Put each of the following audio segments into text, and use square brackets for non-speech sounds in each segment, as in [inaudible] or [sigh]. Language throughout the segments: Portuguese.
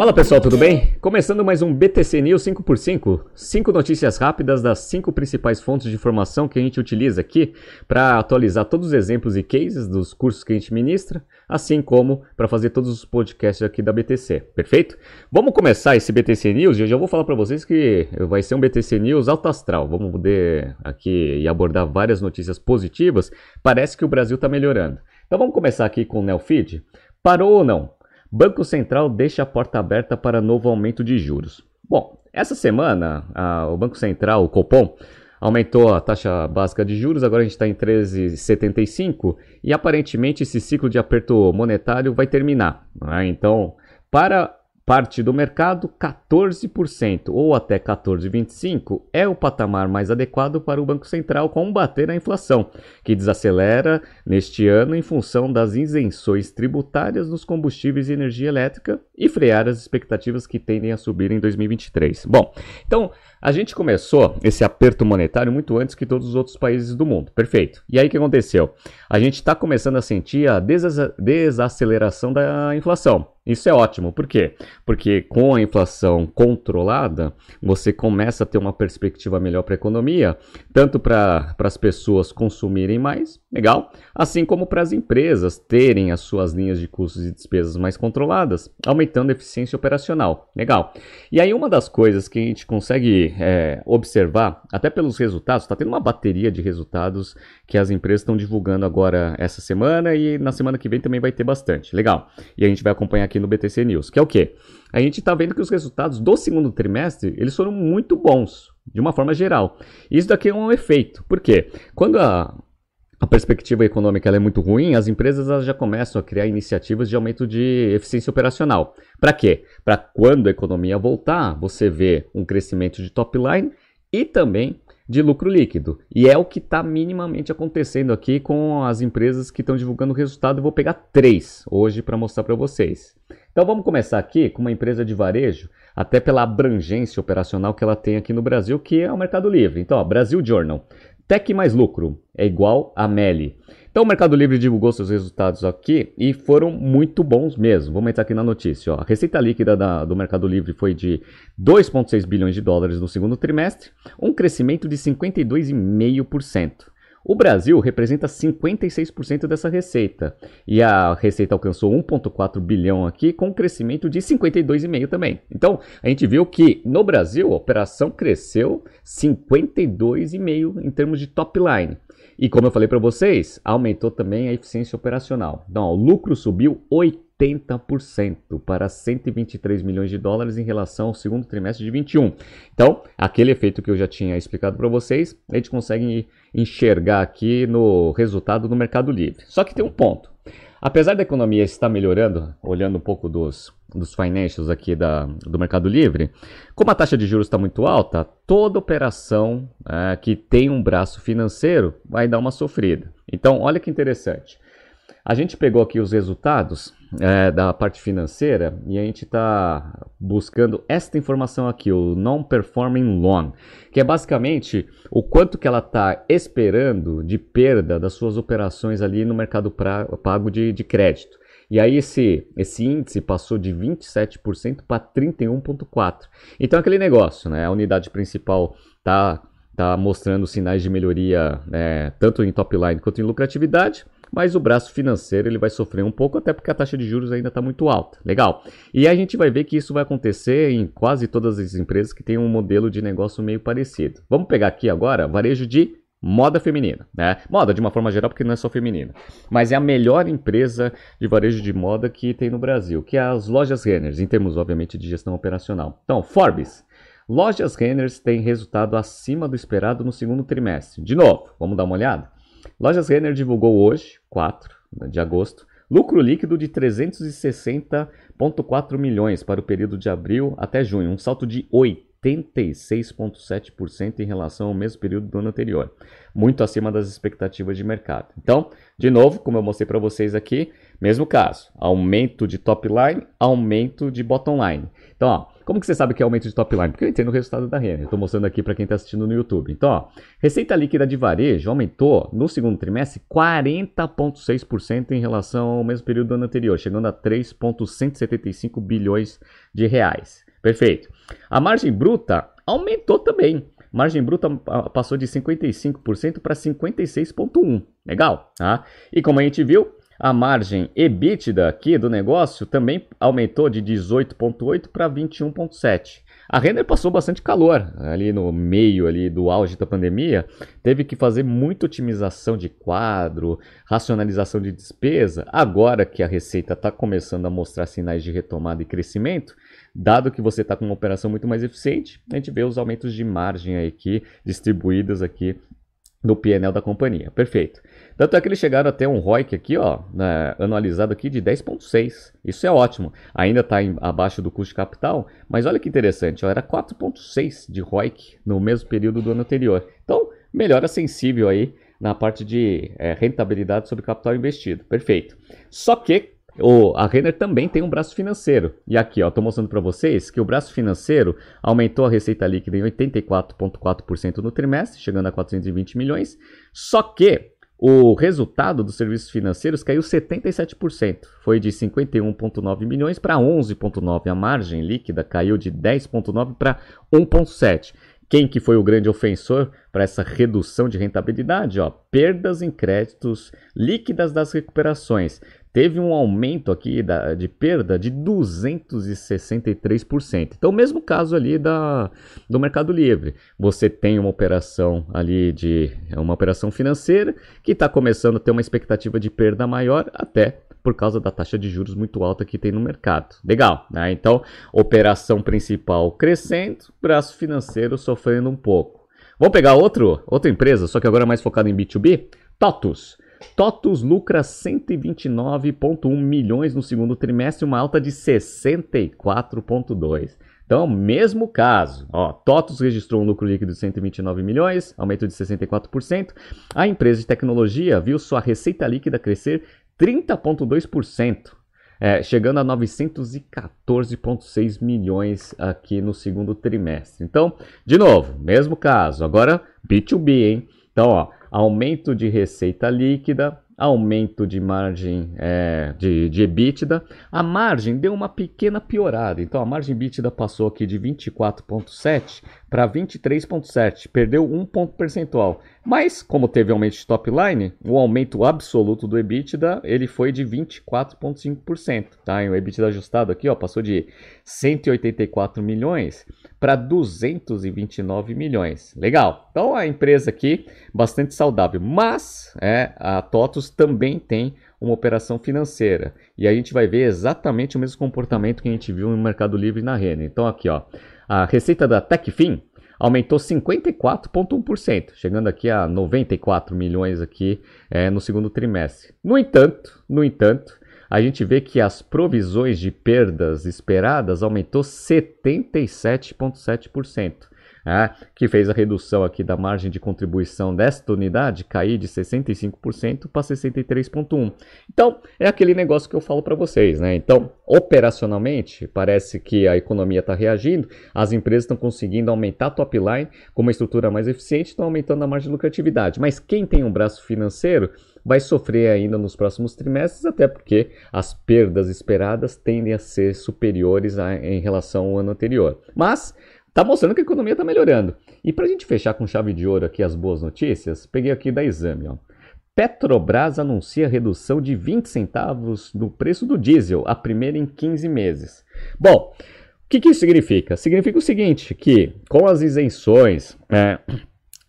Fala pessoal, tudo bem? Começando mais um BTC News 5x5, 5 notícias rápidas das 5 principais fontes de informação que a gente utiliza aqui para atualizar todos os exemplos e cases dos cursos que a gente ministra, assim como para fazer todos os podcasts aqui da BTC, perfeito? Vamos começar esse BTC News e eu já vou falar para vocês que vai ser um BTC News alto astral, vamos poder aqui abordar várias notícias positivas, parece que o Brasil está melhorando. Então vamos começar aqui com o Nelfeed. Parou ou não? Banco Central deixa a porta aberta para novo aumento de juros. Bom, essa semana a, o Banco Central, o Copom, aumentou a taxa básica de juros, agora a gente está em 13,75 e aparentemente esse ciclo de aperto monetário vai terminar. Né? Então, para parte do mercado, 14% ou até 14,25% é o patamar mais adequado para o Banco Central combater a inflação, que desacelera neste ano em função das isenções tributárias dos combustíveis e energia elétrica e frear as expectativas que tendem a subir em 2023. Bom, então a gente começou esse aperto monetário muito antes que todos os outros países do mundo, perfeito. E aí o que aconteceu? A gente está começando a sentir a desaceleração da inflação. Isso é ótimo, por quê? Porque com a inflação controlada, você começa a ter uma perspectiva melhor para a economia, tanto para as pessoas consumirem mais, legal, assim como para as empresas terem as suas linhas de custos e despesas mais controladas, aumentando a eficiência operacional, legal. E aí uma das coisas que a gente consegue é, observar, até pelos resultados, está tendo uma bateria de resultados que as empresas estão divulgando agora essa semana e na semana que vem também vai ter bastante, legal. E a gente vai acompanhar aqui no BTC News, que é o quê? A gente está vendo que os resultados do segundo trimestre, eles foram muito bons, de uma forma geral. Isso daqui é um efeito. Por quê? Quando a, a perspectiva econômica é muito ruim, as empresas já começam a criar iniciativas de aumento de eficiência operacional. Para quê? Para quando a economia voltar, você vê um crescimento de top line e também de lucro líquido. E é o que está minimamente acontecendo aqui com as empresas que estão divulgando o resultado. Eu vou pegar três hoje para mostrar para vocês. Então vamos começar aqui com uma empresa de varejo, até pela abrangência operacional que ela tem aqui no Brasil, que é o Mercado Livre. Então, ó, Brasil Journal. Tech mais lucro é igual a Meli. Então o Mercado Livre divulgou seus resultados aqui e foram muito bons mesmo. Vamos entrar aqui na notícia. Ó. A receita líquida da, do Mercado Livre foi de 2,6 bilhões de dólares no segundo trimestre, um crescimento de 52,5%. O Brasil representa 56% dessa receita e a receita alcançou 1,4 bilhão aqui, com um crescimento de 52,5% também. Então, a gente viu que no Brasil a operação cresceu 52,5% em termos de top line. E como eu falei para vocês, aumentou também a eficiência operacional. Então, ó, o lucro subiu 80% para 123 milhões de dólares em relação ao segundo trimestre de 21. Então, aquele efeito que eu já tinha explicado para vocês, a gente consegue enxergar aqui no resultado do Mercado Livre. Só que tem um ponto. Apesar da economia estar melhorando, olhando um pouco dos, dos financials aqui da, do Mercado Livre, como a taxa de juros está muito alta, toda operação é, que tem um braço financeiro vai dar uma sofrida. Então, olha que interessante. A gente pegou aqui os resultados é, da parte financeira e a gente está buscando esta informação aqui, o Non-Performing Loan, que é basicamente o quanto que ela está esperando de perda das suas operações ali no mercado pra, pago de, de crédito. E aí esse, esse índice passou de 27% para 31,4%. Então aquele negócio, né? A unidade principal está tá mostrando sinais de melhoria né, tanto em top line quanto em lucratividade mas o braço financeiro ele vai sofrer um pouco, até porque a taxa de juros ainda está muito alta. Legal. E a gente vai ver que isso vai acontecer em quase todas as empresas que têm um modelo de negócio meio parecido. Vamos pegar aqui agora varejo de moda feminina, né? Moda de uma forma geral, porque não é só feminina. Mas é a melhor empresa de varejo de moda que tem no Brasil, que é as lojas Renners, em termos, obviamente, de gestão operacional. Então, Forbes. Lojas Renners têm resultado acima do esperado no segundo trimestre. De novo, vamos dar uma olhada? Lojas Renner divulgou hoje, 4 de agosto, lucro líquido de 360,4 milhões para o período de abril até junho, um salto de 86,7% em relação ao mesmo período do ano anterior, muito acima das expectativas de mercado. Então, de novo, como eu mostrei para vocês aqui, mesmo caso, aumento de top line, aumento de bottom line. Então, ó, como que você sabe que é aumento de top line? Porque eu entendo o resultado da Renner. Estou mostrando aqui para quem está assistindo no YouTube. Então, ó, receita líquida de varejo aumentou no segundo trimestre 40,6% em relação ao mesmo período do ano anterior, chegando a 3,175 bilhões de reais. Perfeito. A margem bruta aumentou também. Margem bruta passou de 55% para 56,1%. Legal, tá? E como a gente viu, a margem EBITDA aqui do negócio também aumentou de 18,8 para 21,7. A Renner passou bastante calor ali no meio ali do auge da pandemia, teve que fazer muita otimização de quadro, racionalização de despesa. Agora que a receita está começando a mostrar sinais de retomada e crescimento, dado que você está com uma operação muito mais eficiente, a gente vê os aumentos de margem aqui distribuídos aqui no PNL da companhia. Perfeito. Tanto é que eles chegaram até um ROIC aqui, ó, né, anualizado aqui de 10,6. Isso é ótimo. Ainda está abaixo do custo de capital, mas olha que interessante, ó, era 4,6 de ROIC no mesmo período do ano anterior. Então, melhora sensível aí na parte de é, rentabilidade sobre capital investido. Perfeito. Só que o, a Renner também tem um braço financeiro. E aqui, ó, estou mostrando para vocês que o braço financeiro aumentou a receita líquida em 84,4% no trimestre, chegando a 420 milhões. Só que o resultado dos serviços financeiros caiu 77%. Foi de 51,9 milhões para 11,9. A margem líquida caiu de 10,9 para 1,7. Quem que foi o grande ofensor para essa redução de rentabilidade? Ó, perdas em créditos líquidas das recuperações teve um aumento aqui da, de perda de 263%. Então, mesmo caso ali da, do Mercado Livre. Você tem uma operação ali de uma operação financeira que está começando a ter uma expectativa de perda maior até por causa da taxa de juros muito alta que tem no mercado. Legal, né? Então, operação principal crescendo, braço financeiro sofrendo um pouco. Vamos pegar outro, outra empresa, só que agora mais focada em B2B? TOTUS. TOTUS lucra 129,1 milhões no segundo trimestre, uma alta de 64,2. Então, mesmo caso, ó, TOTUS registrou um lucro líquido de 129 milhões, aumento de 64%. A empresa de tecnologia viu sua receita líquida crescer 30,2%. É, chegando a 914,6 milhões aqui no segundo trimestre. Então, de novo, mesmo caso, agora B2B, hein? Então, ó, aumento de receita líquida, aumento de margem é, de, de EBITDA. A margem deu uma pequena piorada, então a margem EBITDA passou aqui de 24,7 para 23,7, perdeu um ponto percentual. Mas, como teve aumento de top line, o aumento absoluto do EBITDA ele foi de 24,5%. Tá? O EBITDA ajustado aqui ó, passou de 184 milhões para 229 milhões. Legal. Então a empresa aqui bastante saudável, mas é, a TOTUS também tem uma operação financeira. E a gente vai ver exatamente o mesmo comportamento que a gente viu no Mercado Livre e na Renner. Então aqui, ó, a receita da Techfin aumentou 54,1%, chegando aqui a 94 milhões aqui é, no segundo trimestre. No entanto, no entanto, a gente vê que as provisões de perdas esperadas aumentou 77,7% é, que fez a redução aqui da margem de contribuição desta unidade cair de 65% para 63,1%. Então, é aquele negócio que eu falo para vocês, né? Então, operacionalmente, parece que a economia está reagindo, as empresas estão conseguindo aumentar a top line com uma estrutura mais eficiente, estão aumentando a margem de lucratividade. Mas quem tem um braço financeiro vai sofrer ainda nos próximos trimestres, até porque as perdas esperadas tendem a ser superiores a, em relação ao ano anterior. Mas Tá mostrando que a economia está melhorando. E para a gente fechar com chave de ouro aqui as boas notícias, peguei aqui da Exame. Ó. Petrobras anuncia redução de 20 centavos no preço do diesel, a primeira em 15 meses. Bom, o que, que isso significa? Significa o seguinte, que com as isenções, é,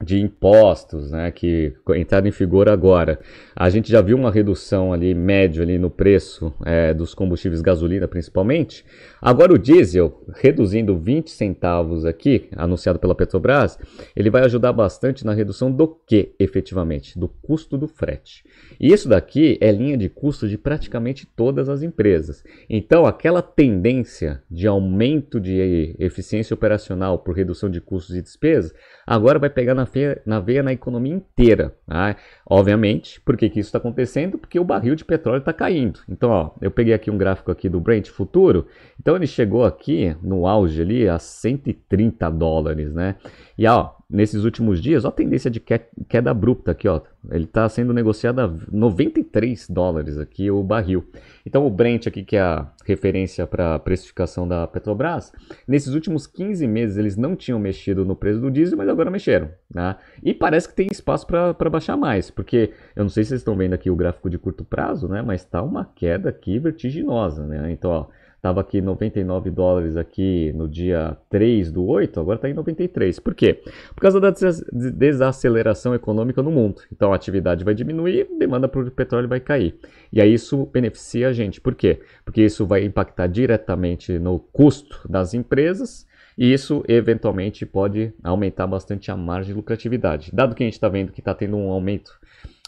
de impostos, né, que entraram em vigor agora. A gente já viu uma redução ali médio ali no preço é, dos combustíveis gasolina, principalmente. Agora o diesel, reduzindo 20 centavos aqui, anunciado pela Petrobras, ele vai ajudar bastante na redução do que, efetivamente? Do custo do frete. E isso daqui é linha de custo de praticamente todas as empresas. Então, aquela tendência de aumento de eficiência operacional por redução de custos e despesas, agora vai pegar na veia, na veia na economia inteira. Tá? Obviamente, por que, que isso está acontecendo? Porque o barril de petróleo está caindo. Então, ó, eu peguei aqui um gráfico aqui do Brent futuro. Então, ele chegou aqui no auge ali a 130 dólares, né? E ó, nesses últimos dias, ó a tendência de queda abrupta aqui, ó. Ele está sendo negociado a 93 dólares aqui o barril. Então o Brent aqui, que é a referência para a precificação da Petrobras, nesses últimos 15 meses eles não tinham mexido no preço do diesel, mas agora mexeram. Né? E parece que tem espaço para baixar mais, porque eu não sei se vocês estão vendo aqui o gráfico de curto prazo, né? mas está uma queda aqui vertiginosa. Né? Então, ó, Estava aqui 99 dólares aqui no dia 3 do 8, agora está em 93. Por quê? Por causa da desaceleração econômica no mundo. Então a atividade vai diminuir, demanda por petróleo vai cair. E aí isso beneficia a gente. Por quê? Porque isso vai impactar diretamente no custo das empresas e isso eventualmente pode aumentar bastante a margem de lucratividade. Dado que a gente está vendo que está tendo um aumento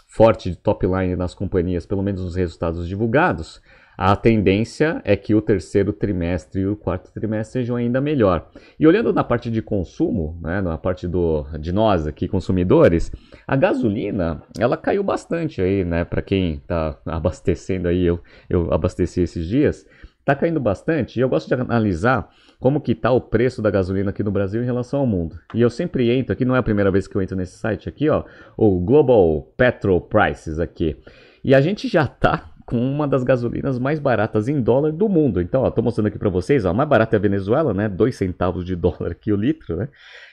forte de top line nas companhias, pelo menos nos resultados divulgados, a tendência é que o terceiro trimestre e o quarto trimestre sejam ainda melhor. E olhando na parte de consumo, né, na parte do, de nós aqui, consumidores, a gasolina, ela caiu bastante aí, né, para quem está abastecendo aí, eu, eu abasteci esses dias, está caindo bastante e eu gosto de analisar como que está o preço da gasolina aqui no Brasil em relação ao mundo. E eu sempre entro aqui, não é a primeira vez que eu entro nesse site aqui, ó, o Global Petrol Prices aqui. E a gente já está com uma das gasolinas mais baratas em dólar do mundo. Então, tô mostrando aqui para vocês, ó, a mais barata é a Venezuela, né? 2 centavos de dólar aqui o litro, né?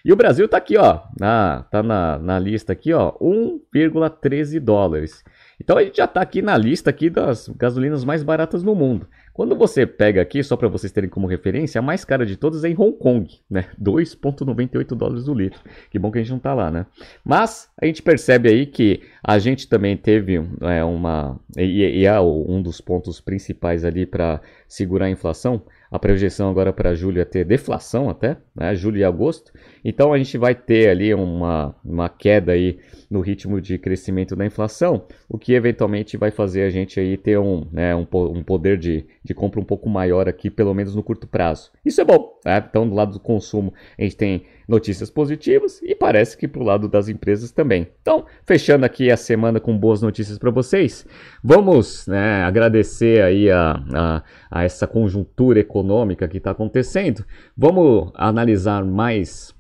E o Brasil tá aqui, ó, na, tá na, na lista aqui, ó, 1,13 dólares. Então a gente já está aqui na lista aqui das gasolinas mais baratas no mundo. Quando você pega aqui, só para vocês terem como referência, a mais cara de todas é em Hong Kong, né? [laughs] 2,98 dólares o litro. Que bom que a gente não está lá, né? Mas a gente percebe aí que a gente também teve é, uma. E, e é um dos pontos principais ali para segurar a inflação. A projeção agora para julho é ter deflação até, né? Julho e agosto. Então a gente vai ter ali uma, uma queda aí no ritmo de crescimento da inflação, o que eventualmente vai fazer a gente aí ter um, né, um, um poder de, de compra um pouco maior aqui, pelo menos no curto prazo. Isso é bom. Né? Então, do lado do consumo, a gente tem notícias positivas e parece que para o lado das empresas também. Então, fechando aqui a semana com boas notícias para vocês, vamos né, agradecer aí a, a, a essa conjuntura econômica que está acontecendo. Vamos analisar mais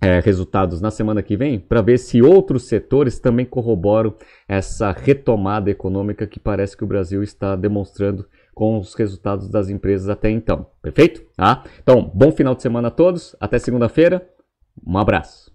é, resultados na semana que vem para ver se outros setores também corroboram essa retomada econômica que parece que o Brasil está demonstrando com os resultados das empresas até então. Perfeito? Ah, então, bom final de semana a todos. Até segunda-feira. Um abraço.